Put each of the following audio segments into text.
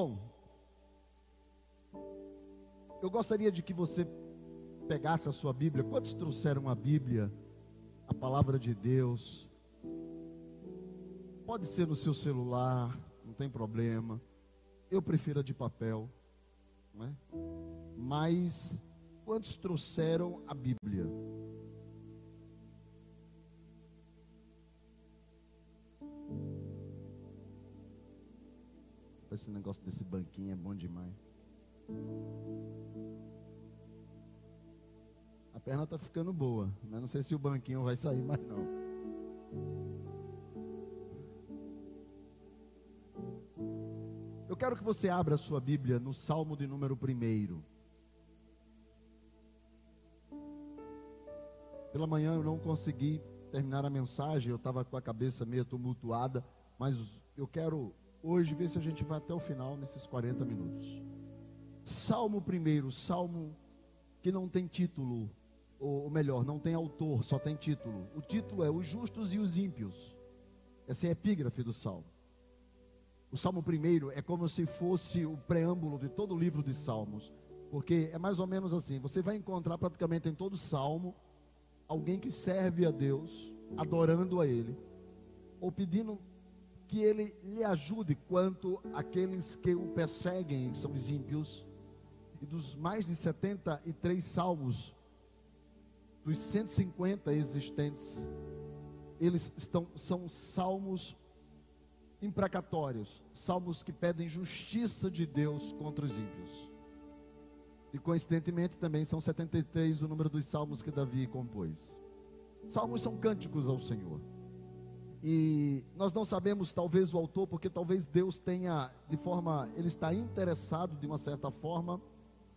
Bom, eu gostaria de que você pegasse a sua Bíblia. Quantos trouxeram a Bíblia, a palavra de Deus? Pode ser no seu celular, não tem problema. Eu prefiro a de papel, não é? Mas quantos trouxeram a Bíblia? Esse negócio desse banquinho é bom demais. A perna está ficando boa, mas não sei se o banquinho vai sair mais não. Eu quero que você abra a sua Bíblia no Salmo de número 1. Pela manhã eu não consegui terminar a mensagem, eu estava com a cabeça meio tumultuada, mas eu quero hoje ver se a gente vai até o final nesses 40 minutos. Salmo primeiro, salmo que não tem título, ou melhor, não tem autor, só tem título. O título é Os Justos e os Ímpios. Essa é a epígrafe do salmo. O salmo primeiro é como se fosse o preâmbulo de todo o livro de salmos, porque é mais ou menos assim: você vai encontrar praticamente em todo salmo alguém que serve a Deus, adorando a Ele, ou pedindo que ele lhe ajude quanto aqueles que o perseguem, são os ímpios. E dos mais de 73 salmos, dos 150 existentes, eles estão, são salmos imprecatórios, salmos que pedem justiça de Deus contra os ímpios. E coincidentemente também são 73 o número dos salmos que Davi compôs. Salmos são cânticos ao Senhor. E nós não sabemos, talvez, o autor, porque talvez Deus tenha, de forma, ele está interessado, de uma certa forma,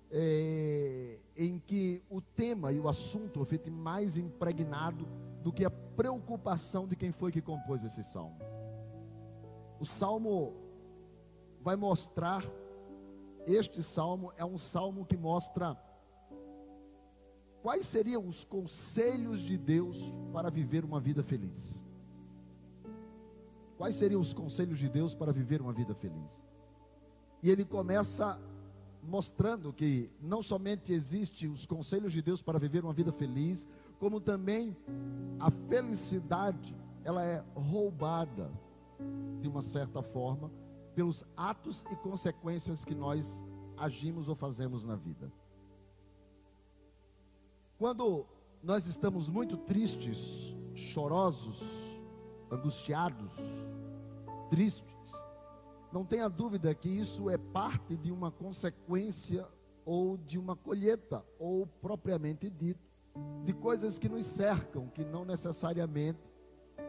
é, em que o tema e o assunto fique mais impregnado do que a preocupação de quem foi que compôs esse salmo. O salmo vai mostrar, este salmo é um salmo que mostra quais seriam os conselhos de Deus para viver uma vida feliz. Quais seriam os conselhos de Deus para viver uma vida feliz? E ele começa mostrando que não somente existem os conselhos de Deus para viver uma vida feliz, como também a felicidade, ela é roubada de uma certa forma pelos atos e consequências que nós agimos ou fazemos na vida. Quando nós estamos muito tristes, chorosos, angustiados, tristes. Não tenha dúvida que isso é parte de uma consequência ou de uma colheita, ou propriamente dito, de coisas que nos cercam, que não necessariamente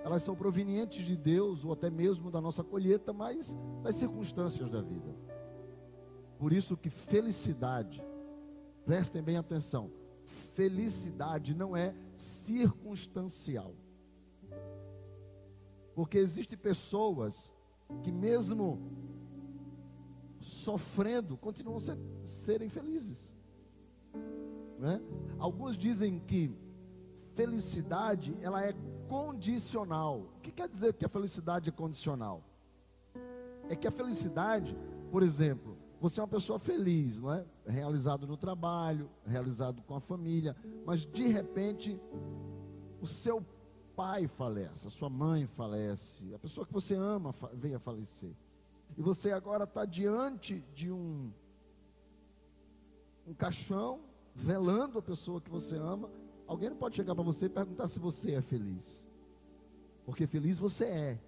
elas são provenientes de Deus ou até mesmo da nossa colheita, mas das circunstâncias da vida. Por isso que felicidade, prestem bem atenção, felicidade não é circunstancial. Porque existem pessoas que mesmo sofrendo, continuam ser, serem felizes. Né? Alguns dizem que felicidade ela é condicional. O que quer dizer que a felicidade é condicional? É que a felicidade, por exemplo, você é uma pessoa feliz, não é? Realizado no trabalho, realizado com a família, mas de repente o seu pai falece, a sua mãe falece, a pessoa que você ama vem a falecer. E você agora está diante de um, um caixão, velando a pessoa que você ama. Alguém não pode chegar para você e perguntar se você é feliz. Porque feliz você é.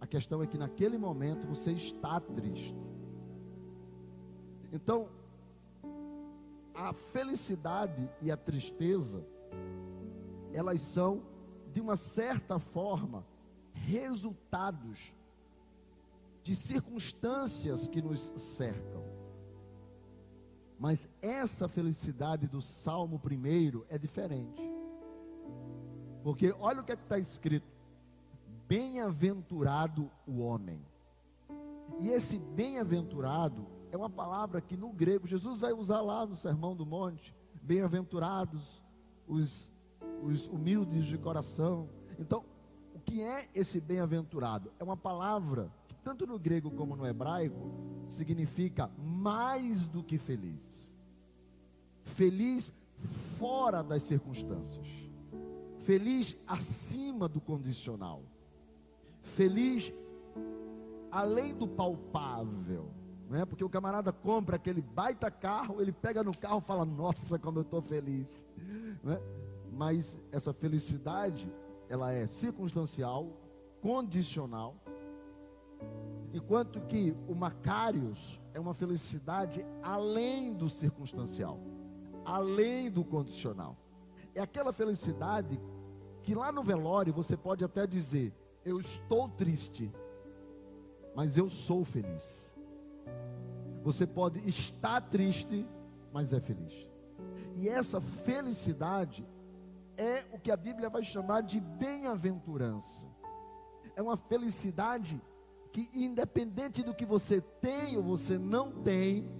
A questão é que naquele momento você está triste. Então, a felicidade e a tristeza, elas são de uma certa forma, resultados de circunstâncias que nos cercam. Mas essa felicidade do Salmo primeiro é diferente. Porque olha o que é está escrito: bem-aventurado o homem. E esse bem-aventurado é uma palavra que no grego Jesus vai usar lá no Sermão do Monte. Bem-aventurados os os humildes de coração. Então, o que é esse bem-aventurado? É uma palavra que tanto no grego como no hebraico, significa mais do que feliz. Feliz fora das circunstâncias. Feliz acima do condicional. Feliz além do palpável. Não é? Porque o camarada compra aquele baita carro, ele pega no carro e fala: Nossa, como eu estou feliz. Não é? Mas essa felicidade, ela é circunstancial, condicional. Enquanto que o Macários é uma felicidade além do circunstancial, além do condicional. É aquela felicidade que lá no velório você pode até dizer: Eu estou triste, mas eu sou feliz. Você pode estar triste, mas é feliz. E essa felicidade é o que a Bíblia vai chamar de bem-aventurança. É uma felicidade que, independente do que você tem ou você não tem,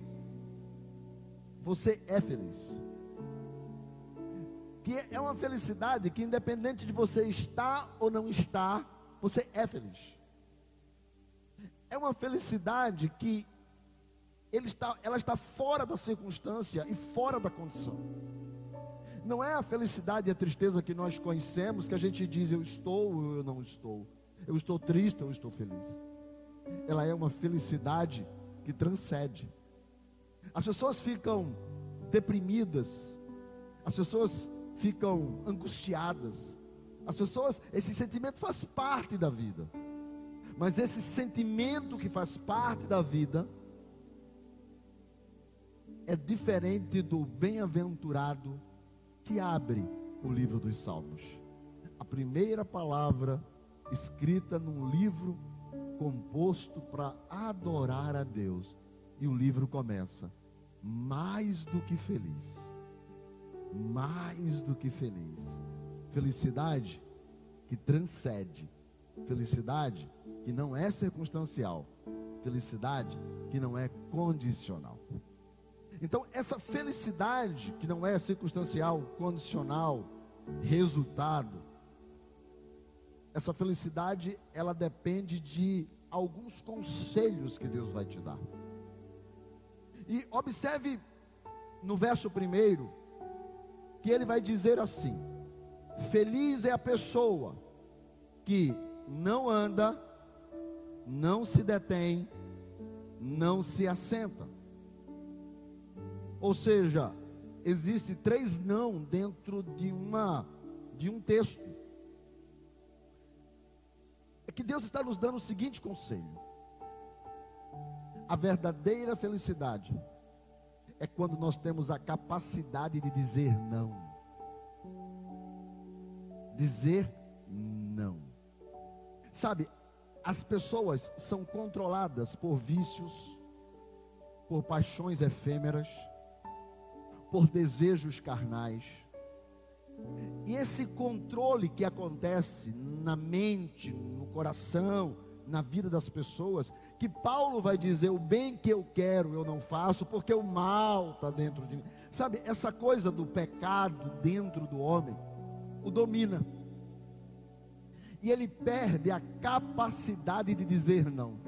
você é feliz. Que é uma felicidade que, independente de você estar ou não estar, você é feliz. É uma felicidade que está, ela está fora da circunstância e fora da condição. Não é a felicidade e a tristeza que nós conhecemos que a gente diz eu estou ou eu não estou. Eu estou triste ou eu estou feliz. Ela é uma felicidade que transcende. As pessoas ficam deprimidas, as pessoas ficam angustiadas, as pessoas, esse sentimento faz parte da vida. Mas esse sentimento que faz parte da vida é diferente do bem-aventurado que abre o livro dos Salmos. A primeira palavra escrita num livro composto para adorar a Deus. E o livro começa: mais do que feliz. Mais do que feliz. Felicidade que transcende. Felicidade que não é circunstancial. Felicidade que não é condicional. Então, essa felicidade, que não é circunstancial, condicional, resultado, essa felicidade, ela depende de alguns conselhos que Deus vai te dar. E observe no verso primeiro, que ele vai dizer assim: Feliz é a pessoa que não anda, não se detém, não se assenta. Ou seja, existe três não dentro de uma de um texto. É que Deus está nos dando o seguinte conselho: a verdadeira felicidade é quando nós temos a capacidade de dizer não. Dizer não. Sabe, as pessoas são controladas por vícios, por paixões efêmeras, por desejos carnais. E esse controle que acontece na mente, no coração, na vida das pessoas, que Paulo vai dizer: o bem que eu quero eu não faço, porque o mal está dentro de mim. Sabe, essa coisa do pecado dentro do homem o domina. E ele perde a capacidade de dizer não.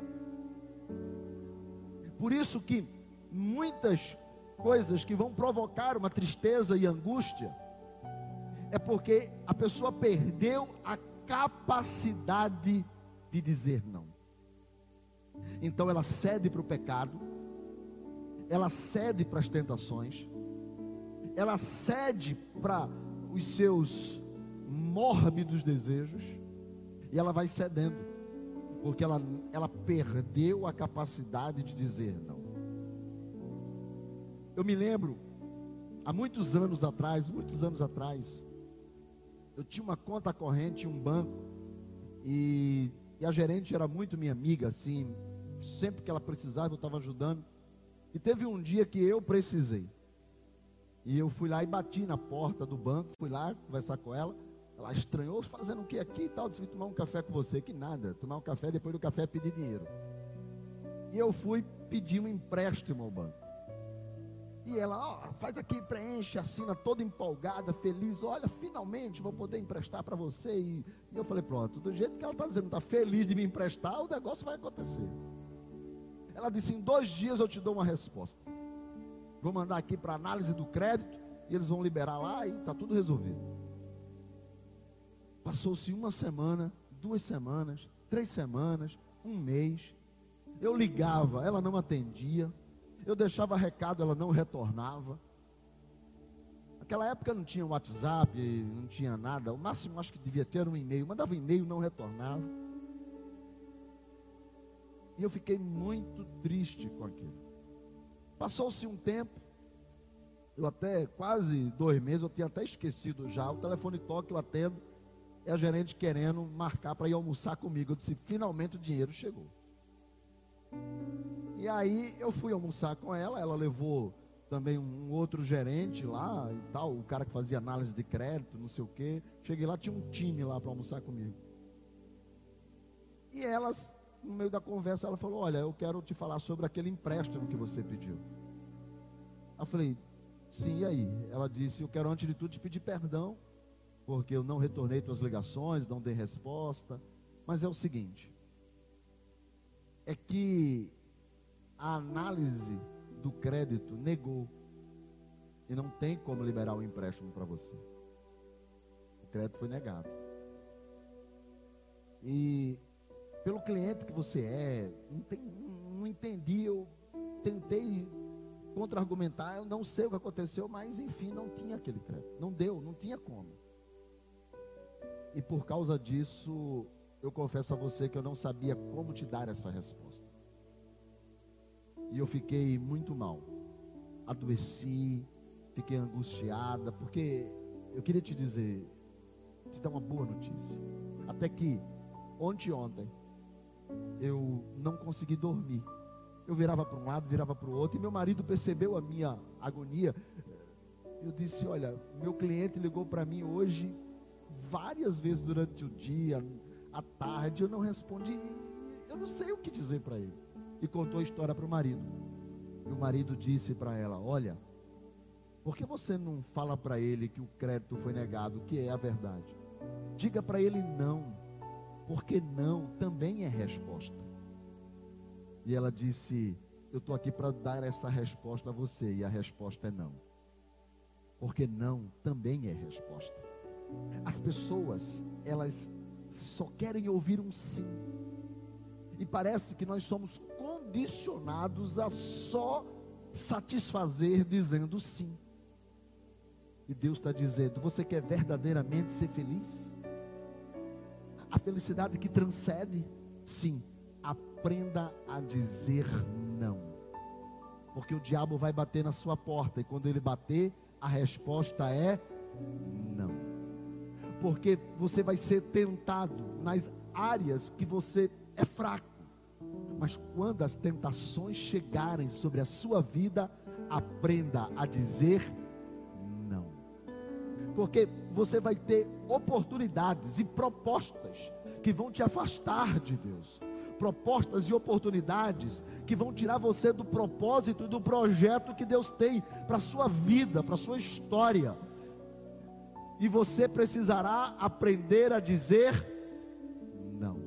Por isso que muitas coisas que vão provocar uma tristeza e angústia, é porque a pessoa perdeu a capacidade de dizer não. Então ela cede para o pecado, ela cede para as tentações, ela cede para os seus mórbidos desejos, e ela vai cedendo, porque ela, ela perdeu a capacidade de dizer não. Eu me lembro, há muitos anos atrás, muitos anos atrás, eu tinha uma conta corrente em um banco e, e, a gerente era muito minha amiga, assim, sempre que ela precisava eu estava ajudando. E teve um dia que eu precisei. E eu fui lá e bati na porta do banco, fui lá conversar com ela. Ela estranhou, fazendo o que aqui e tal? Disse, tomar um café com você. Que nada, tomar um café, depois do café pedir dinheiro. E eu fui pedir um empréstimo ao banco. E ela, ó, faz aqui, preenche, assina, toda empolgada, feliz. Olha, finalmente vou poder emprestar para você. E, e, eu falei, pronto, do jeito que ela está dizendo, está feliz de me emprestar, o negócio vai acontecer. Ela disse: em dois dias eu te dou uma resposta. Vou mandar aqui para análise do crédito e eles vão liberar lá e está tudo resolvido. Passou-se uma semana, duas semanas, três semanas, um mês. Eu ligava, ela não atendia. Eu deixava recado, ela não retornava. Naquela época não tinha WhatsApp, não tinha nada. O máximo acho que devia ter um e-mail. Mandava e-mail, não retornava. E eu fiquei muito triste com aquilo. Passou-se um tempo, eu até quase dois meses, eu tinha até esquecido já. O telefone toca, eu atendo. É a gerente querendo marcar para ir almoçar comigo. Eu disse: finalmente o dinheiro chegou. E aí eu fui almoçar com ela. Ela levou também um outro gerente lá e tal, o cara que fazia análise de crédito, não sei o quê. Cheguei lá, tinha um time lá para almoçar comigo. E elas, no meio da conversa, ela falou: Olha, eu quero te falar sobre aquele empréstimo que você pediu. Eu falei: Sim, e aí? Ela disse: Eu quero antes de tudo te pedir perdão, porque eu não retornei tuas ligações, não dei resposta. Mas é o seguinte: é que a análise do crédito negou e não tem como liberar o empréstimo para você. O crédito foi negado. E pelo cliente que você é, não, tem, não entendi, eu tentei contra-argumentar, eu não sei o que aconteceu, mas enfim, não tinha aquele crédito. Não deu, não tinha como. E por causa disso, eu confesso a você que eu não sabia como te dar essa resposta. E eu fiquei muito mal. Adoeci, fiquei angustiada, porque eu queria te dizer, te dar uma boa notícia. Até que ontem ontem eu não consegui dormir eu virava para um lado, virava para o outro, e meu marido percebeu a minha agonia. Eu disse: Olha, meu cliente ligou para mim hoje várias vezes durante o dia, à tarde, eu não respondi, eu não sei o que dizer para ele. E contou a história para o marido. E o marido disse para ela: Olha, por que você não fala para ele que o crédito foi negado, que é a verdade? Diga para ele não, porque não também é resposta. E ela disse: Eu estou aqui para dar essa resposta a você. E a resposta é não. Porque não também é resposta. As pessoas, elas só querem ouvir um sim. E parece que nós somos condicionados a só satisfazer dizendo sim. E Deus está dizendo: Você quer verdadeiramente ser feliz? A felicidade que transcende? Sim aprenda a dizer não. Porque o diabo vai bater na sua porta e quando ele bater, a resposta é não. Porque você vai ser tentado nas áreas que você é fraco. Mas quando as tentações chegarem sobre a sua vida, aprenda a dizer não. Porque você vai ter oportunidades e propostas que vão te afastar de Deus propostas e oportunidades que vão tirar você do propósito e do projeto que Deus tem para a sua vida, para a sua história. E você precisará aprender a dizer não.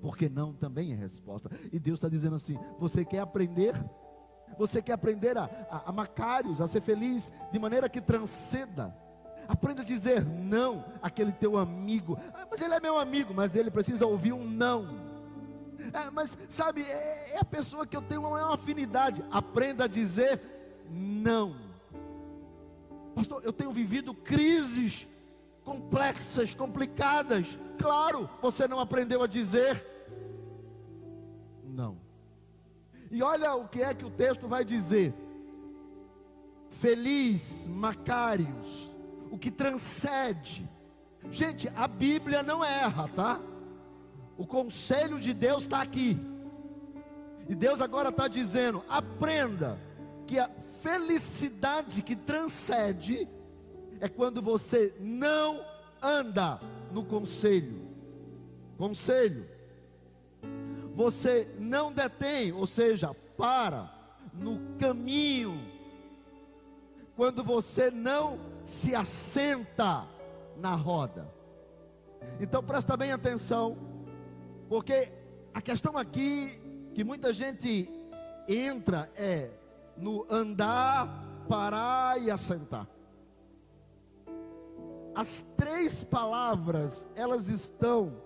Porque não também é resposta. E Deus está dizendo assim: você quer aprender? Você quer aprender a, a, a Macários, a ser feliz de maneira que transcenda. Aprenda a dizer não àquele teu amigo. Ah, mas ele é meu amigo, mas ele precisa ouvir um não. É, mas sabe, é, é, a pessoa que eu tenho uma afinidade. Aprenda a dizer não. Pastor, eu tenho vivido crises complexas, complicadas. Claro, você não aprendeu a dizer não. E olha o que é que o texto vai dizer. Feliz, Macários, o que transcende. Gente, a Bíblia não erra, tá? O conselho de Deus está aqui. E Deus agora está dizendo: aprenda que a felicidade que transcende é quando você não anda no conselho. Conselho. Você não detém, ou seja, para no caminho quando você não se assenta na roda. Então presta bem atenção, porque a questão aqui que muita gente entra é no andar, parar e assentar. As três palavras, elas estão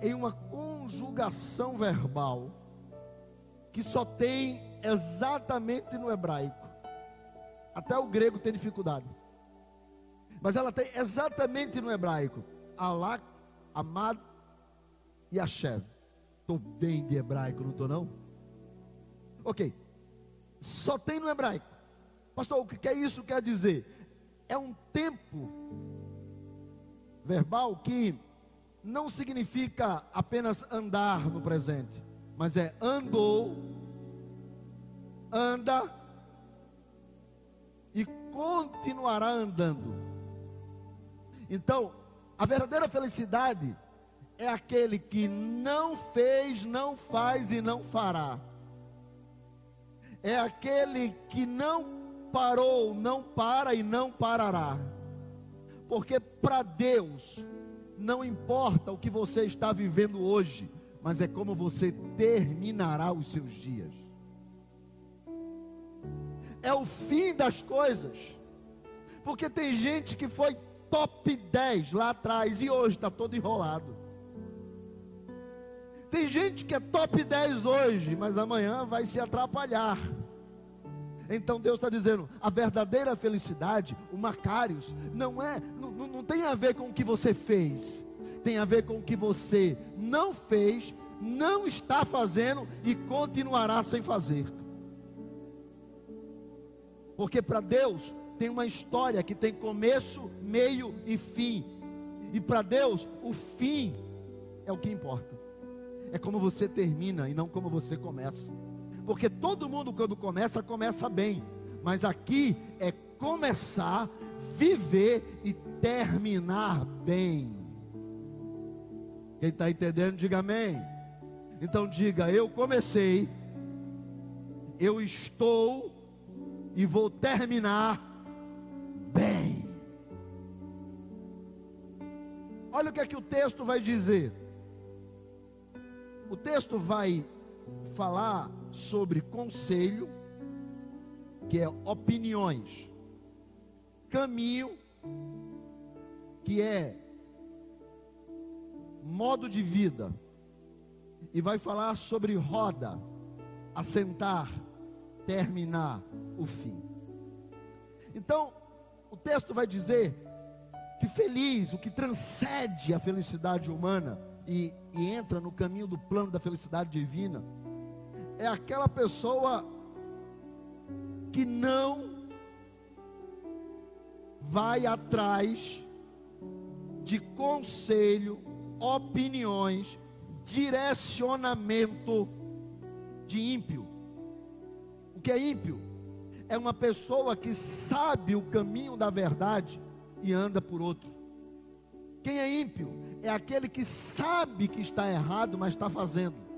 em uma conjugação verbal que só tem exatamente no hebraico. Até o grego tem dificuldade. Mas ela tem exatamente no hebraico. Alá, Amad e Hashem. Estou bem de hebraico, não estou não? Ok. Só tem no hebraico. Pastor, o que é isso quer dizer? É um tempo verbal que não significa apenas andar no presente, mas é andou, anda e continuará andando. Então, a verdadeira felicidade é aquele que não fez, não faz e não fará. É aquele que não parou, não para e não parará. Porque para Deus não importa o que você está vivendo hoje, mas é como você terminará os seus dias. É o fim das coisas. Porque tem gente que foi top 10 lá atrás e hoje está todo enrolado. Tem gente que é top 10 hoje, mas amanhã vai se atrapalhar. Então Deus está dizendo: a verdadeira felicidade, o Macários, não é, não, não tem a ver com o que você fez, tem a ver com o que você não fez, não está fazendo e continuará sem fazer. Porque para Deus tem uma história que tem começo, meio e fim. E para Deus, o fim é o que importa. É como você termina e não como você começa. Porque todo mundo, quando começa, começa bem. Mas aqui é começar, viver e terminar bem. Quem está entendendo, diga amém. Então diga: Eu comecei, eu estou e vou terminar bem. Olha o que é que o texto vai dizer. O texto vai falar sobre conselho, que é opiniões, caminho, que é modo de vida, e vai falar sobre roda, assentar, terminar o fim. Então, o texto vai dizer que feliz, o que transcende a felicidade humana e, e entra no caminho do plano da felicidade divina, é aquela pessoa que não vai atrás de conselho, opiniões, direcionamento de ímpio. O que é ímpio? É uma pessoa que sabe o caminho da verdade e anda por outro. Quem é ímpio? É aquele que sabe que está errado, mas está fazendo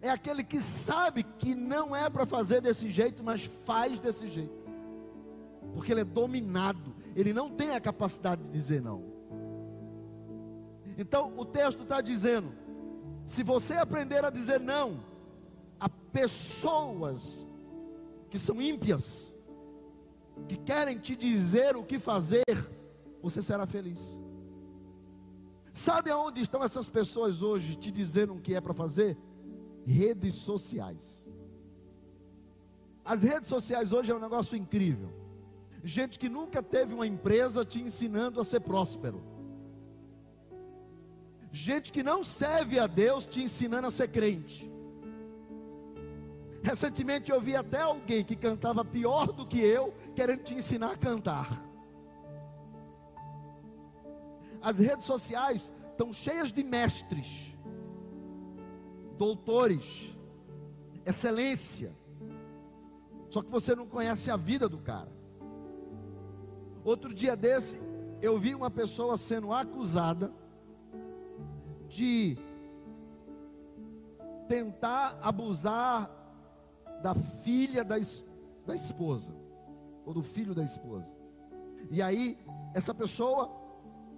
é aquele que sabe que não é para fazer desse jeito, mas faz desse jeito. Porque ele é dominado, ele não tem a capacidade de dizer não. Então o texto está dizendo: se você aprender a dizer não a pessoas que são ímpias, que querem te dizer o que fazer, você será feliz. Sabe aonde estão essas pessoas hoje te dizendo o que é para fazer? redes sociais. As redes sociais hoje é um negócio incrível. Gente que nunca teve uma empresa te ensinando a ser próspero. Gente que não serve a Deus te ensinando a ser crente. Recentemente eu vi até alguém que cantava pior do que eu, querendo te ensinar a cantar. As redes sociais estão cheias de mestres doutores, excelência. Só que você não conhece a vida do cara. Outro dia desse, eu vi uma pessoa sendo acusada de tentar abusar da filha da, da esposa. ou do filho da esposa. E aí, essa pessoa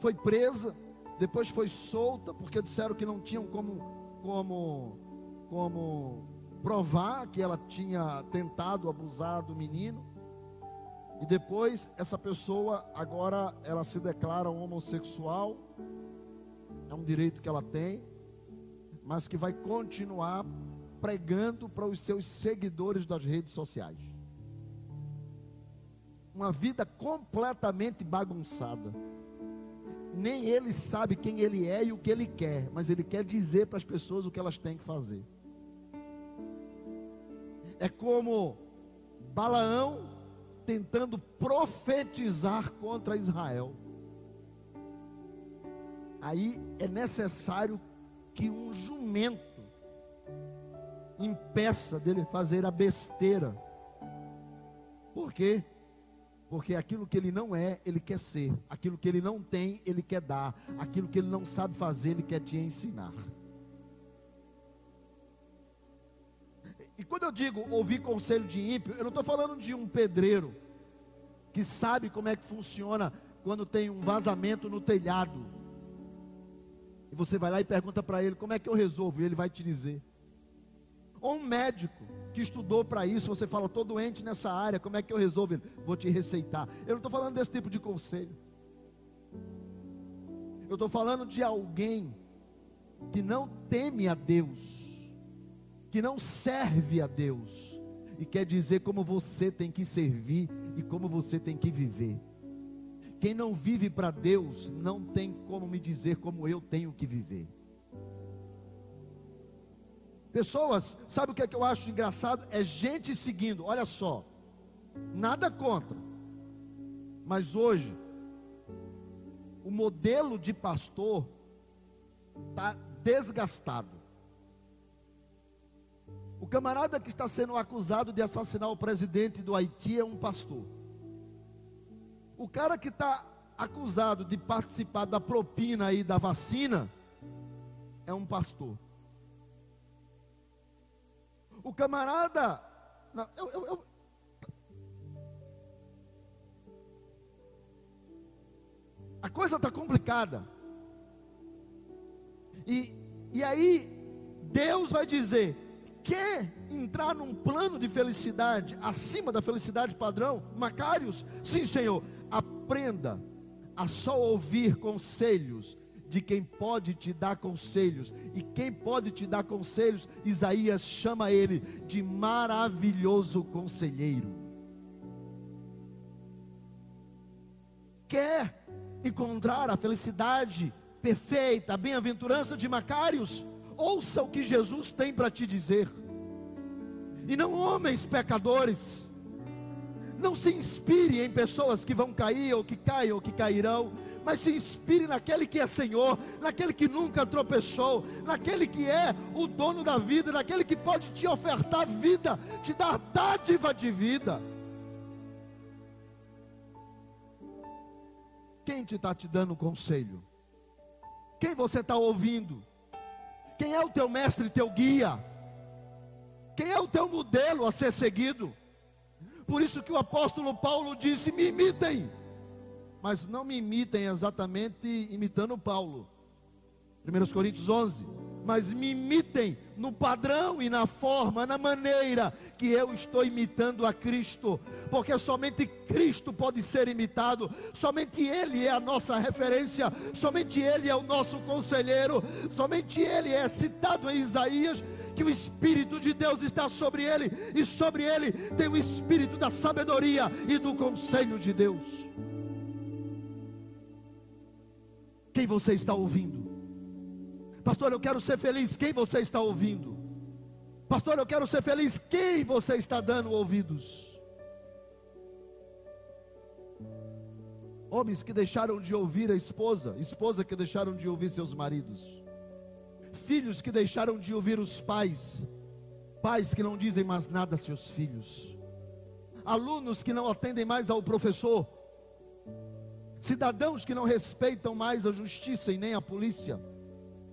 foi presa, depois foi solta, porque disseram que não tinham como, como, como provar que ela tinha tentado abusar do menino. E depois essa pessoa agora ela se declara homossexual. É um direito que ela tem, mas que vai continuar pregando para os seus seguidores das redes sociais. Uma vida completamente bagunçada. Nem ele sabe quem ele é e o que ele quer, mas ele quer dizer para as pessoas o que elas têm que fazer. É como Balaão tentando profetizar contra Israel. Aí é necessário que um jumento impeça dele fazer a besteira. Por quê? Porque aquilo que ele não é, ele quer ser. Aquilo que ele não tem, ele quer dar. Aquilo que ele não sabe fazer, ele quer te ensinar. E quando eu digo ouvir conselho de ímpio, eu não estou falando de um pedreiro que sabe como é que funciona quando tem um vazamento no telhado. E você vai lá e pergunta para ele como é que eu resolvo, e ele vai te dizer. Ou um médico que estudou para isso, você fala, estou doente nessa área, como é que eu resolvo? Vou te receitar. Eu não estou falando desse tipo de conselho. Eu estou falando de alguém que não teme a Deus que não serve a Deus e quer dizer como você tem que servir e como você tem que viver. Quem não vive para Deus não tem como me dizer como eu tenho que viver. Pessoas, sabe o que é que eu acho engraçado? É gente seguindo, olha só, nada contra, mas hoje, o modelo de pastor está desgastado. O camarada que está sendo acusado de assassinar o presidente do Haiti é um pastor. O cara que está acusado de participar da propina aí da vacina é um pastor. O camarada. Não, eu, eu, eu, a coisa está complicada. E, e aí, Deus vai dizer: quer entrar num plano de felicidade acima da felicidade padrão, Macários? Sim, Senhor. Aprenda a só ouvir conselhos de quem pode te dar conselhos. E quem pode te dar conselhos, Isaías chama ele de maravilhoso conselheiro. Quer encontrar a felicidade perfeita, a bem-aventurança de Macários? ouça o que Jesus tem para te dizer, e não homens pecadores. Não se inspire em pessoas que vão cair, ou que caem, ou que cairão, mas se inspire naquele que é Senhor, naquele que nunca tropeçou, naquele que é o dono da vida, naquele que pode te ofertar vida, te dar dádiva de vida. Quem te está te dando conselho? Quem você está ouvindo? Quem é o teu mestre teu guia? Quem é o teu modelo a ser seguido? Por isso que o apóstolo Paulo disse: me imitem, mas não me imitem exatamente imitando Paulo. 1 Coríntios 11 mas me imitem no padrão e na forma, na maneira que eu estou imitando a Cristo, porque somente Cristo pode ser imitado, somente Ele é a nossa referência, somente Ele é o nosso conselheiro, somente Ele é citado em Isaías. Que o Espírito de Deus está sobre ele, e sobre ele tem o Espírito da sabedoria e do conselho de Deus. Quem você está ouvindo? Pastor, eu quero ser feliz. Quem você está ouvindo? Pastor, eu quero ser feliz. Quem você está dando ouvidos? Homens que deixaram de ouvir a esposa, esposa que deixaram de ouvir seus maridos, filhos que deixaram de ouvir os pais, pais que não dizem mais nada a seus filhos, alunos que não atendem mais ao professor, cidadãos que não respeitam mais a justiça e nem a polícia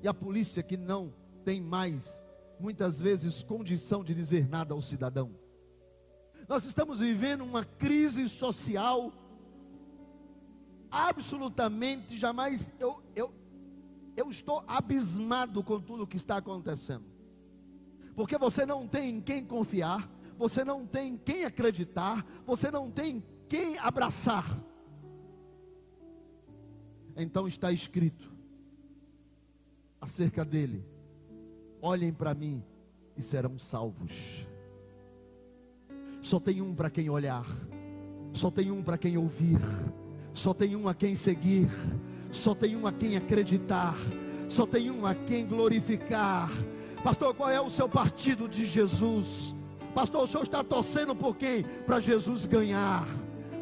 e a polícia que não tem mais, muitas vezes, condição de dizer nada ao cidadão. Nós estamos vivendo uma crise social absolutamente jamais. Eu, eu, eu estou abismado com tudo que está acontecendo. Porque você não tem em quem confiar, você não tem em quem acreditar, você não tem quem abraçar. Então está escrito acerca dele: olhem para mim e serão salvos. Só tem um para quem olhar, só tem um para quem ouvir, só tem um a quem seguir, só tem um a quem acreditar, só tem um a quem glorificar. Pastor, qual é o seu partido de Jesus? Pastor, o senhor está torcendo por quem? Para Jesus ganhar.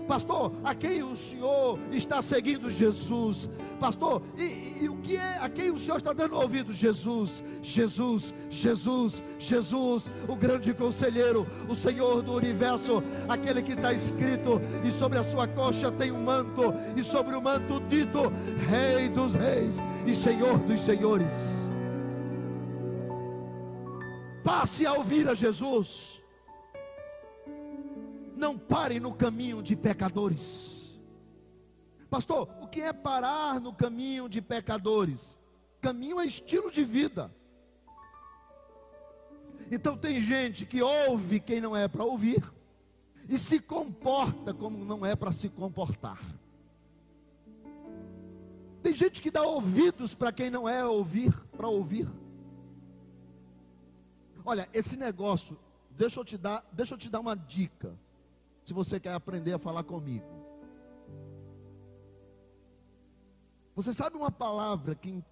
Pastor, a quem o senhor está seguindo Jesus? Pastor, e, e, o que é a quem o senhor está dando ouvido? Jesus, Jesus, Jesus, Jesus, o grande conselheiro, o Senhor do universo, aquele que está escrito, e sobre a sua coxa tem um manto, e sobre o manto dito, Rei dos Reis e Senhor dos Senhores. Passe a ouvir a Jesus não pare no caminho de pecadores. Pastor, o que é parar no caminho de pecadores? Caminho é estilo de vida. Então tem gente que ouve quem não é para ouvir e se comporta como não é para se comportar. Tem gente que dá ouvidos para quem não é ouvir, para ouvir. Olha, esse negócio, deixa eu te dar, deixa eu te dar uma dica se você quer aprender a falar comigo. Você sabe uma palavra que em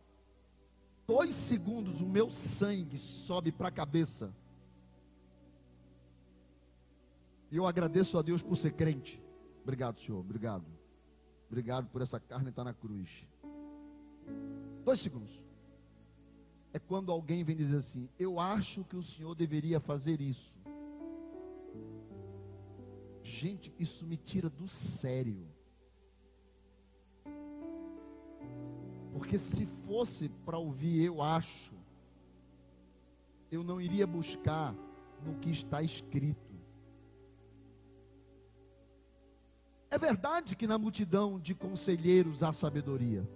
dois segundos o meu sangue sobe para a cabeça? E eu agradeço a Deus por ser crente. Obrigado, Senhor. Obrigado. Obrigado por essa carne estar na cruz. Dois segundos. É quando alguém vem dizer assim: Eu acho que o Senhor deveria fazer isso. Gente, isso me tira do sério. Porque se fosse para ouvir, eu acho, eu não iria buscar no que está escrito. É verdade que na multidão de conselheiros há sabedoria.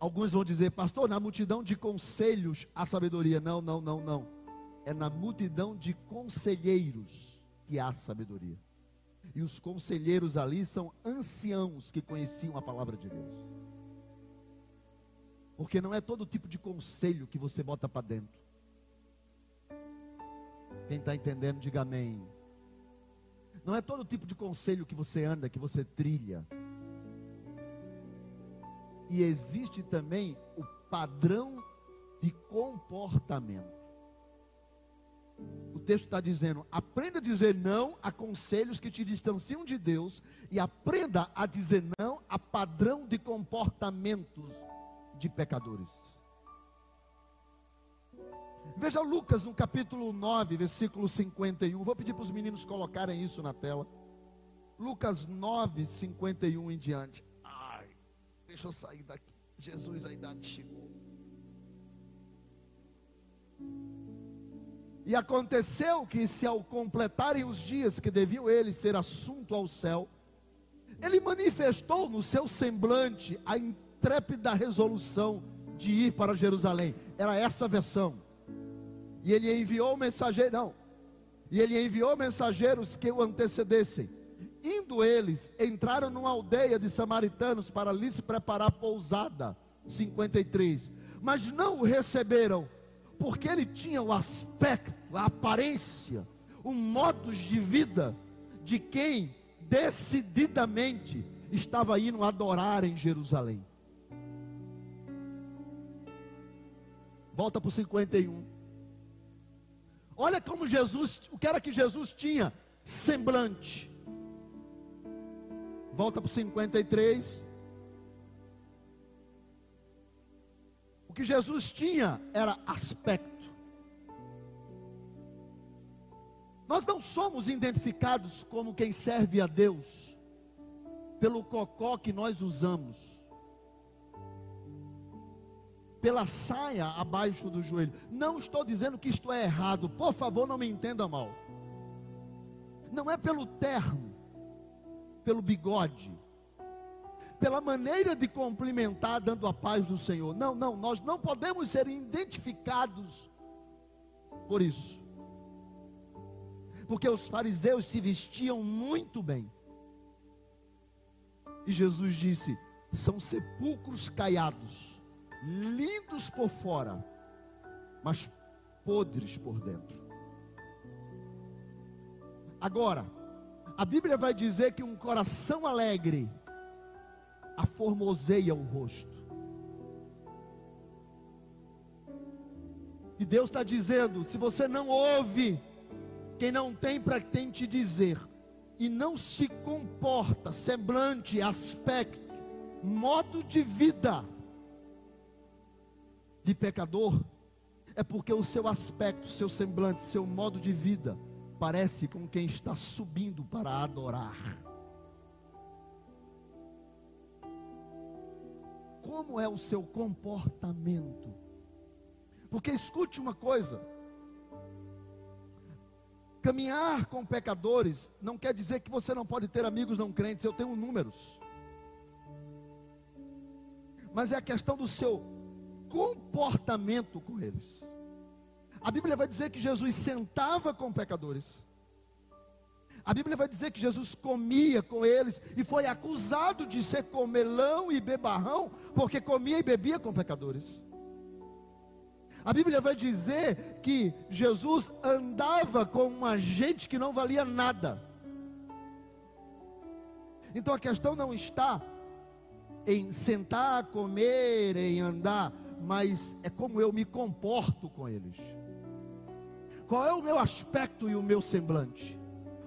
Alguns vão dizer, pastor, na multidão de conselhos há sabedoria. Não, não, não, não. É na multidão de conselheiros que há sabedoria. E os conselheiros ali são anciãos que conheciam a palavra de Deus. Porque não é todo tipo de conselho que você bota para dentro. Quem está entendendo, diga amém. Não é todo tipo de conselho que você anda, que você trilha. E existe também o padrão de comportamento. O texto está dizendo: aprenda a dizer não a conselhos que te distanciam de Deus e aprenda a dizer não a padrão de comportamentos de pecadores. Veja Lucas no capítulo 9, versículo 51. Vou pedir para os meninos colocarem isso na tela. Lucas 9, 51 em diante. Ai, deixa eu sair daqui. Jesus ainda chegou. E aconteceu que, se ao completarem os dias que deviam eles ser assunto ao céu, ele manifestou no seu semblante a intrépida resolução de ir para Jerusalém. Era essa a versão. E ele enviou mensageiros, não. E ele enviou mensageiros que o antecedessem. Indo eles, entraram numa aldeia de samaritanos para lhes preparar pousada. 53. Mas não o receberam porque ele tinha o aspecto, a aparência, o modo de vida de quem decididamente estava indo adorar em Jerusalém. Volta para o 51. Olha como Jesus, o que era que Jesus tinha? Semblante. Volta para o 53. O que Jesus tinha era aspecto. Nós não somos identificados como quem serve a Deus pelo cocó que nós usamos, pela saia abaixo do joelho. Não estou dizendo que isto é errado, por favor, não me entenda mal. não é pelo terno, pelo bigode, pela maneira de cumprimentar, dando a paz do Senhor. Não, não, nós não podemos ser identificados por isso. Porque os fariseus se vestiam muito bem. E Jesus disse: são sepulcros caiados, lindos por fora, mas podres por dentro. Agora, a Bíblia vai dizer que um coração alegre aformoseia o rosto. E Deus está dizendo: se você não ouve, quem não tem para quem te dizer, e não se comporta, semblante, aspecto, modo de vida de pecador, é porque o seu aspecto, seu semblante, seu modo de vida parece com quem está subindo para adorar. Como é o seu comportamento? Porque escute uma coisa: caminhar com pecadores não quer dizer que você não pode ter amigos não crentes, eu tenho números. Mas é a questão do seu comportamento com eles. A Bíblia vai dizer que Jesus sentava com pecadores. A Bíblia vai dizer que Jesus comia com eles e foi acusado de ser comelão e bebarrão, porque comia e bebia com pecadores. A Bíblia vai dizer que Jesus andava com uma gente que não valia nada. Então a questão não está em sentar, comer, em andar, mas é como eu me comporto com eles. Qual é o meu aspecto e o meu semblante?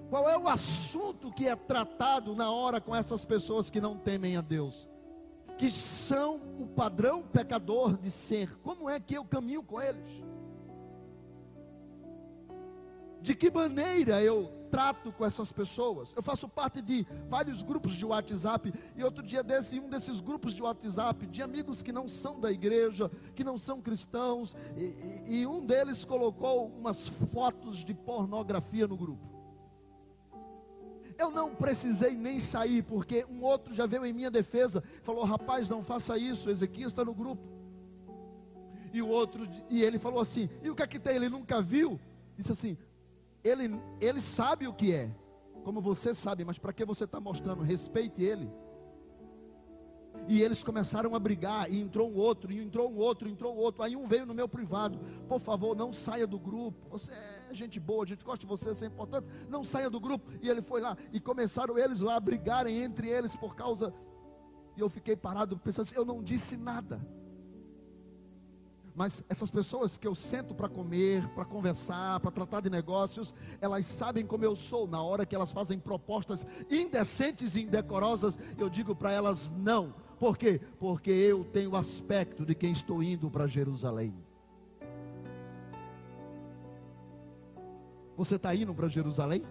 Qual é o assunto que é tratado na hora com essas pessoas que não temem a Deus? Que são o padrão pecador de ser. Como é que eu caminho com eles? De que maneira eu trato com essas pessoas? Eu faço parte de vários grupos de WhatsApp e outro dia desse, um desses grupos de WhatsApp de amigos que não são da igreja, que não são cristãos, e, e, e um deles colocou umas fotos de pornografia no grupo. Eu não precisei nem sair, porque um outro já veio em minha defesa, falou: rapaz, não faça isso, Ezequias está no grupo. E o outro, e ele falou assim: e o que é que tem? Ele nunca viu? Disse assim: ele, ele sabe o que é, como você sabe, mas para que você está mostrando? Respeite ele. E eles começaram a brigar, e entrou um outro, e entrou um outro, entrou um outro. Aí um veio no meu privado: Por favor, não saia do grupo. Você é gente boa, a gente gosta de você, isso é importante. Não saia do grupo. E ele foi lá, e começaram eles lá a brigarem entre eles por causa. E eu fiquei parado pensando assim: Eu não disse nada. Mas essas pessoas que eu sento para comer, para conversar, para tratar de negócios, elas sabem como eu sou. Na hora que elas fazem propostas indecentes e indecorosas, eu digo para elas não. Por quê? Porque eu tenho o aspecto de quem estou indo para Jerusalém. Você está indo para Jerusalém?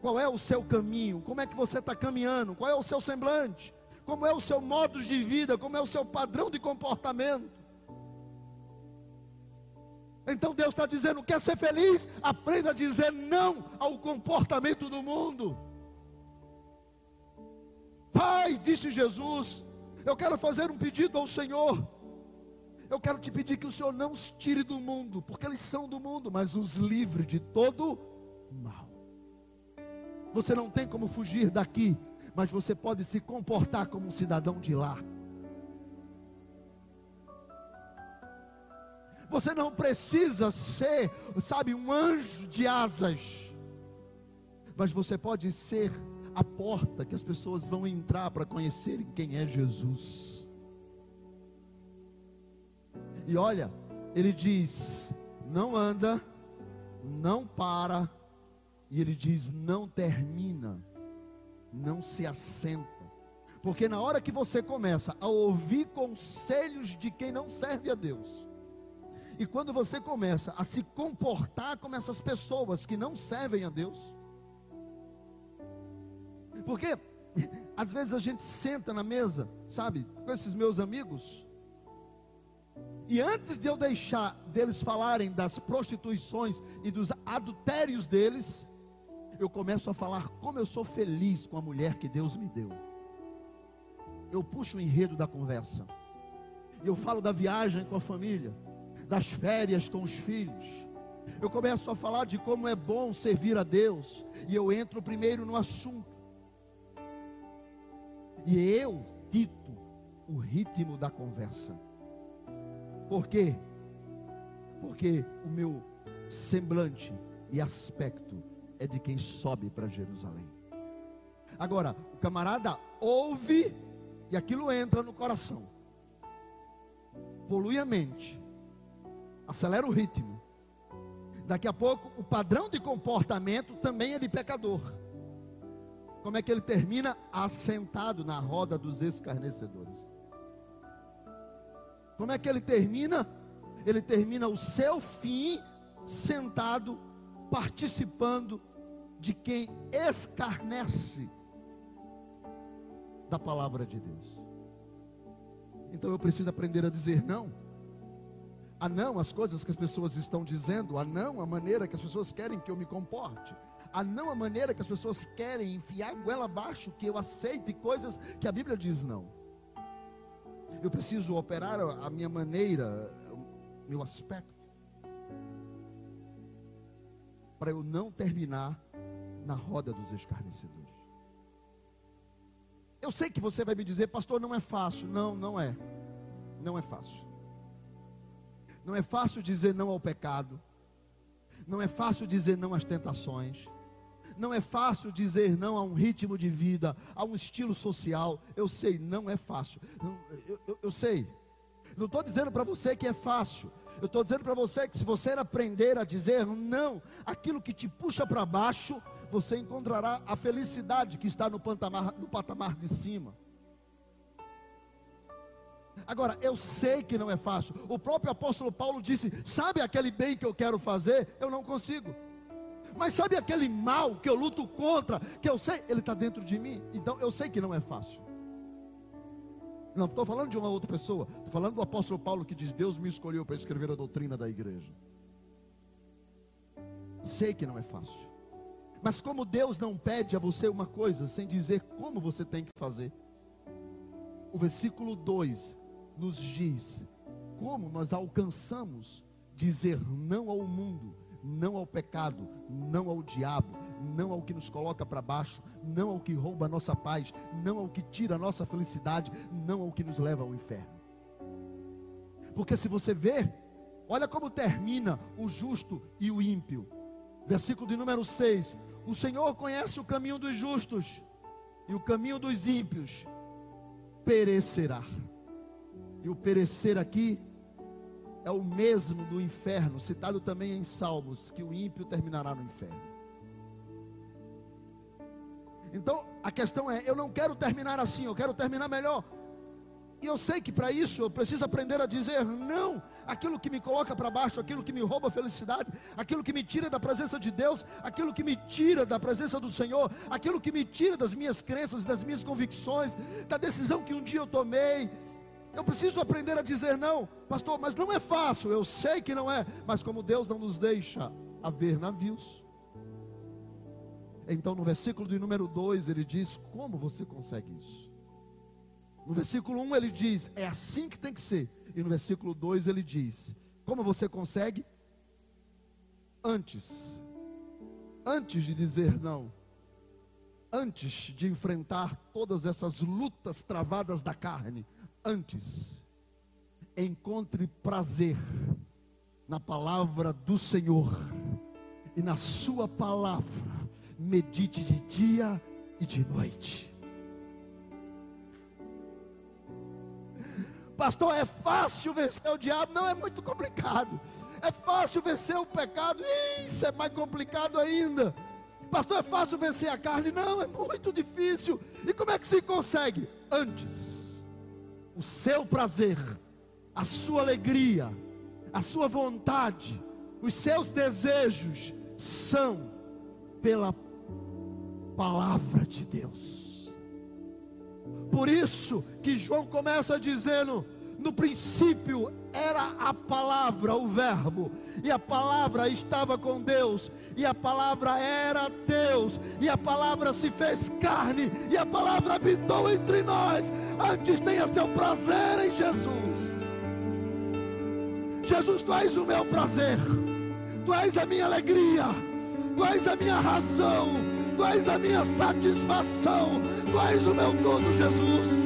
Qual é o seu caminho? Como é que você está caminhando? Qual é o seu semblante? como é o seu modo de vida, como é o seu padrão de comportamento. Então Deus está dizendo: quer ser feliz? Aprenda a dizer não ao comportamento do mundo. Pai, disse Jesus, eu quero fazer um pedido ao Senhor. Eu quero te pedir que o Senhor não os tire do mundo, porque eles são do mundo, mas os livre de todo mal. Você não tem como fugir daqui, mas você pode se comportar como um cidadão de lá. Você não precisa ser, sabe, um anjo de asas, mas você pode ser a porta que as pessoas vão entrar para conhecerem quem é Jesus. E olha, ele diz: não anda, não para, e ele diz: não termina não se assenta. Porque na hora que você começa a ouvir conselhos de quem não serve a Deus, e quando você começa a se comportar como essas pessoas que não servem a Deus, porque às vezes a gente senta na mesa, sabe, com esses meus amigos, e antes de eu deixar deles falarem das prostituições e dos adultérios deles, eu começo a falar como eu sou feliz com a mulher que Deus me deu. Eu puxo o enredo da conversa. Eu falo da viagem com a família, das férias com os filhos. Eu começo a falar de como é bom servir a Deus. E eu entro primeiro no assunto. E eu dito o ritmo da conversa. Por quê? Porque o meu semblante e aspecto é de quem sobe para Jerusalém. Agora, o camarada ouve e aquilo entra no coração. Polui a mente. Acelera o ritmo. Daqui a pouco, o padrão de comportamento também é de pecador. Como é que ele termina? Assentado na roda dos escarnecedores. Como é que ele termina? Ele termina o seu fim sentado, participando de quem escarnece da palavra de Deus. Então eu preciso aprender a dizer não. A não as coisas que as pessoas estão dizendo, a não a maneira que as pessoas querem que eu me comporte, a não a maneira que as pessoas querem enfiar goela abaixo que eu aceite coisas que a Bíblia diz não. Eu preciso operar a minha maneira, o meu aspecto, para eu não terminar na roda dos escarnecedores. Eu sei que você vai me dizer, pastor, não é fácil. Não, não é. Não é fácil. Não é fácil dizer não ao pecado. Não é fácil dizer não às tentações. Não é fácil dizer não a um ritmo de vida, a um estilo social. Eu sei, não é fácil. Eu, eu, eu sei. Não estou dizendo para você que é fácil. Eu estou dizendo para você que se você aprender a dizer não, aquilo que te puxa para baixo, você encontrará a felicidade que está no patamar, no patamar de cima. Agora, eu sei que não é fácil. O próprio apóstolo Paulo disse: Sabe aquele bem que eu quero fazer? Eu não consigo. Mas sabe aquele mal que eu luto contra, que eu sei, ele está dentro de mim? Então eu sei que não é fácil. Não estou falando de uma outra pessoa, estou falando do apóstolo Paulo que diz: Deus me escolheu para escrever a doutrina da igreja. Sei que não é fácil. Mas como Deus não pede a você uma coisa sem dizer como você tem que fazer, o versículo 2 nos diz como nós alcançamos dizer não ao mundo, não ao pecado, não ao diabo, não ao que nos coloca para baixo, não ao que rouba a nossa paz, não ao que tira a nossa felicidade, não ao que nos leva ao inferno. Porque se você ver, olha como termina o justo e o ímpio. Versículo de número 6: o Senhor conhece o caminho dos justos, e o caminho dos ímpios perecerá. E o perecer aqui é o mesmo do inferno, citado também em Salmos, que o ímpio terminará no inferno. Então, a questão é: eu não quero terminar assim, eu quero terminar melhor. E eu sei que para isso eu preciso aprender a dizer não aquilo que me coloca para baixo, aquilo que me rouba a felicidade, aquilo que me tira da presença de Deus, aquilo que me tira da presença do Senhor, aquilo que me tira das minhas crenças, das minhas convicções, da decisão que um dia eu tomei. Eu preciso aprender a dizer não, pastor, mas não é fácil, eu sei que não é, mas como Deus não nos deixa haver navios. Então no versículo de número 2 ele diz: Como você consegue isso? No versículo 1 ele diz: é assim que tem que ser. E no versículo 2 ele diz: como você consegue? Antes, antes de dizer não, antes de enfrentar todas essas lutas travadas da carne, antes, encontre prazer na palavra do Senhor e na Sua palavra, medite de dia e de noite. Pastor, é fácil vencer o diabo? Não, é muito complicado. É fácil vencer o pecado? Isso é mais complicado ainda. Pastor, é fácil vencer a carne? Não, é muito difícil. E como é que se consegue? Antes, o seu prazer, a sua alegria, a sua vontade, os seus desejos são pela palavra de Deus. Por isso que João começa dizendo: no princípio era a palavra, o Verbo, e a palavra estava com Deus, e a palavra era Deus, e a palavra se fez carne, e a palavra habitou entre nós. Antes tenha seu prazer em Jesus. Jesus, tu és o meu prazer, tu és a minha alegria, tu és a minha razão, tu és a minha satisfação, tu és o meu todo, Jesus.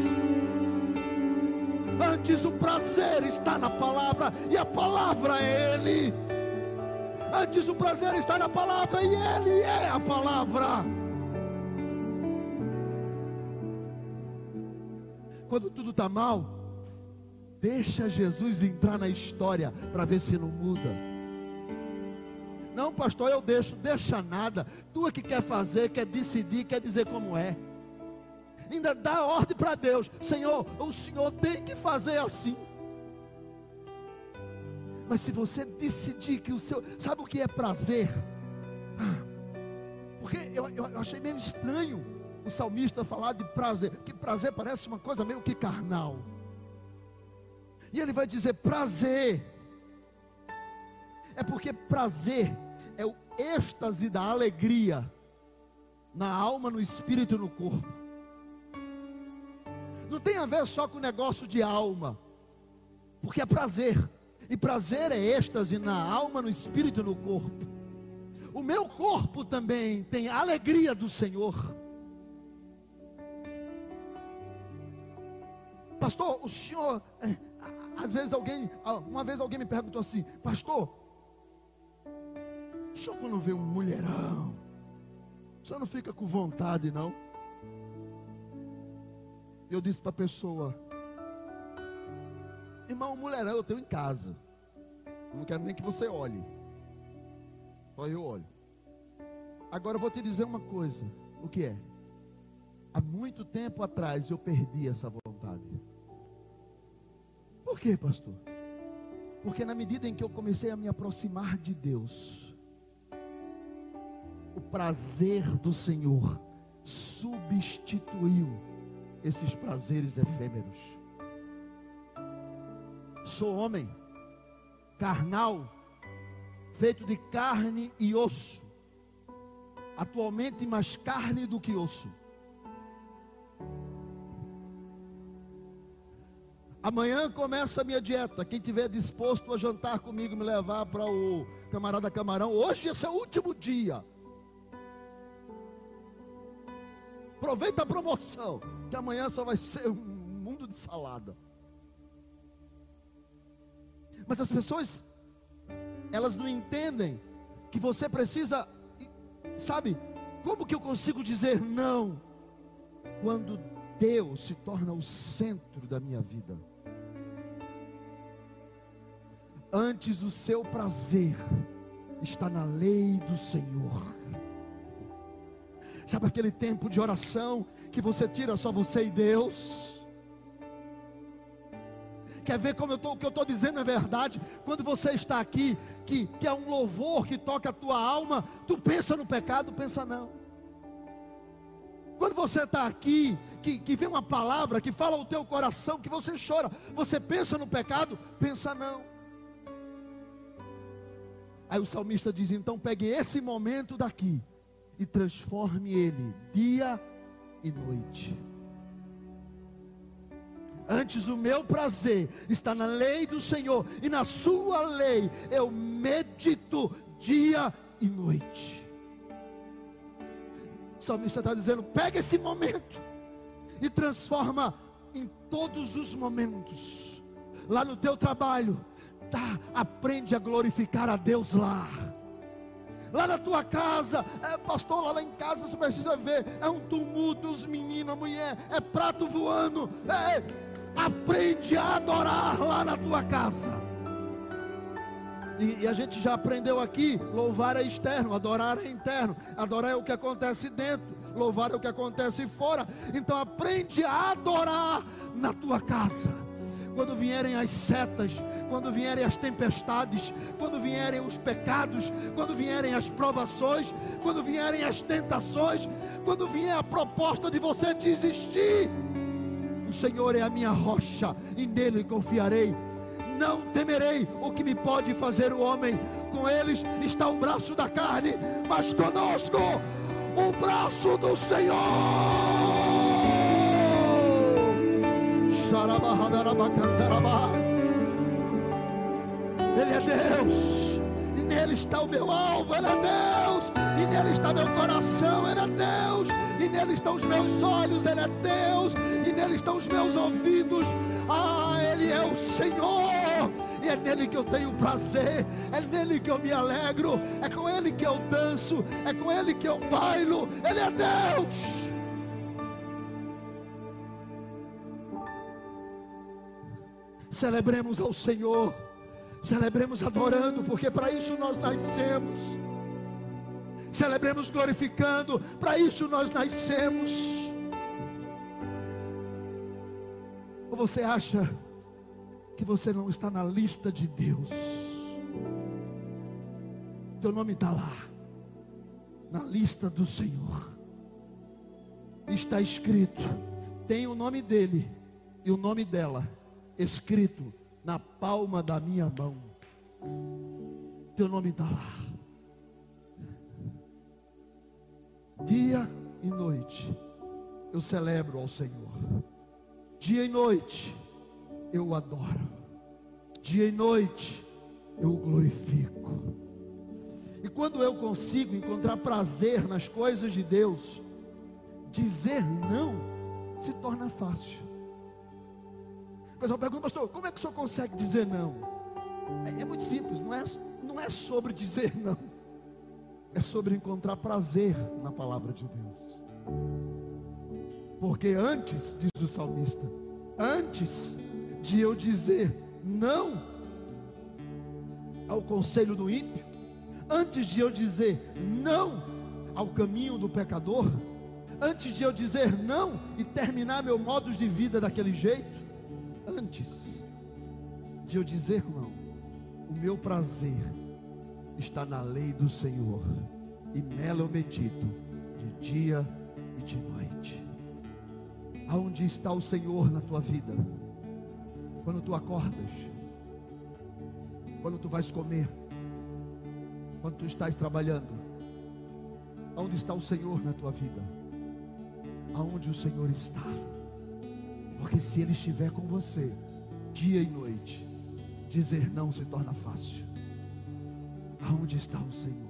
Antes o prazer está na palavra e a palavra é Ele. Antes o prazer está na palavra e Ele é a palavra. Quando tudo está mal, deixa Jesus entrar na história para ver se não muda. Não, pastor, eu deixo, deixa nada. Tu é que quer fazer, quer decidir, quer dizer como é ainda dá ordem para Deus: Senhor, o Senhor tem que fazer assim. Mas se você decidir que o seu. Sabe o que é prazer? Ah, porque eu, eu, achei meio estranho o salmista falar de prazer. Que prazer parece uma coisa meio que carnal. E ele vai dizer: prazer. É porque prazer é o êxtase da alegria na alma, no espírito e no corpo. Não tem a ver só com o negócio de alma, porque é prazer, e prazer é êxtase na alma, no espírito e no corpo. O meu corpo também tem a alegria do Senhor. Pastor, o senhor, é, às vezes alguém, uma vez alguém me perguntou assim, pastor, o senhor quando vê um mulherão, o senhor não fica com vontade não? Eu disse para a pessoa: Irmão, mulherão eu tenho em casa. Eu não quero nem que você olhe. Só eu olho. Agora eu vou te dizer uma coisa: o que é? Há muito tempo atrás eu perdi essa vontade. Por quê, pastor? Porque na medida em que eu comecei a me aproximar de Deus, o prazer do Senhor substituiu esses prazeres efêmeros. Sou homem, carnal, feito de carne e osso, atualmente mais carne do que osso. Amanhã começa a minha dieta. Quem tiver disposto a jantar comigo, me levar para o camarada camarão. Hoje esse é o último dia. Aproveita a promoção, que amanhã só vai ser um mundo de salada. Mas as pessoas, elas não entendem que você precisa, sabe, como que eu consigo dizer não quando Deus se torna o centro da minha vida? Antes o seu prazer está na lei do Senhor. Sabe aquele tempo de oração que você tira só você e Deus? Quer ver como eu tô, o que eu estou dizendo é verdade? Quando você está aqui, que, que é um louvor que toca a tua alma, tu pensa no pecado, pensa não. Quando você está aqui, que, que vem uma palavra que fala o teu coração, que você chora, você pensa no pecado, pensa não. Aí o salmista diz: então pegue esse momento daqui e transforme ele dia e noite. Antes o meu prazer está na lei do Senhor, e na sua lei eu medito dia e noite. O salmista está dizendo: pega esse momento e transforma em todos os momentos. Lá no teu trabalho, tá, aprende a glorificar a Deus lá lá na tua casa, é, pastor, lá, lá em casa você precisa ver, é um tumulto, os meninos, a mulher, é prato voando, é, aprende a adorar lá na tua casa. E, e, a gente já aprendeu aqui: louvar é externo, adorar é interno, adorar é o que acontece dentro, louvar é o que acontece fora. Então aprende a adorar na tua casa. Quando vierem as setas, quando vierem as tempestades, quando vierem os pecados, quando vierem as provações, quando vierem as tentações, quando vier a proposta de você desistir, o Senhor é a minha rocha e nele confiarei. Não temerei o que me pode fazer o homem. Com eles está o braço da carne, mas conosco o braço do Senhor. Ele é Deus, e nele está o meu alvo, Ele é Deus, e nele está meu coração, Ele é Deus, e nele estão os meus olhos, Ele é Deus, e nele estão os meus ouvidos, ah, Ele é o Senhor e é nele que eu tenho prazer, é nele que eu me alegro, é com ele que eu danço, é com ele que eu bailo, ele é Deus. Celebremos ao Senhor, celebremos adorando, porque para isso nós nascemos. Celebremos glorificando, para isso nós nascemos. Ou você acha que você não está na lista de Deus. Teu nome está lá, na lista do Senhor. Está escrito, tem o nome dele e o nome dela escrito na palma da minha mão. Teu nome está lá. Dia e noite eu celebro ao Senhor. Dia e noite eu o adoro. Dia e noite eu o glorifico. E quando eu consigo encontrar prazer nas coisas de Deus, dizer não se torna fácil. O pessoal pergunta, pastor, como é que o senhor consegue dizer não? É, é muito simples, não é, não é sobre dizer não, é sobre encontrar prazer na palavra de Deus. Porque antes, diz o salmista, antes de eu dizer não ao conselho do ímpio, antes de eu dizer não ao caminho do pecador, antes de eu dizer não e terminar meu modo de vida daquele jeito, antes de eu dizer não, o meu prazer está na lei do Senhor e nela eu medito de dia e de noite. Aonde está o Senhor na tua vida? Quando tu acordas, quando tu vais comer, quando tu estás trabalhando, aonde está o Senhor na tua vida? Aonde o Senhor está? Porque se Ele estiver com você, dia e noite, dizer não se torna fácil. Aonde está o Senhor?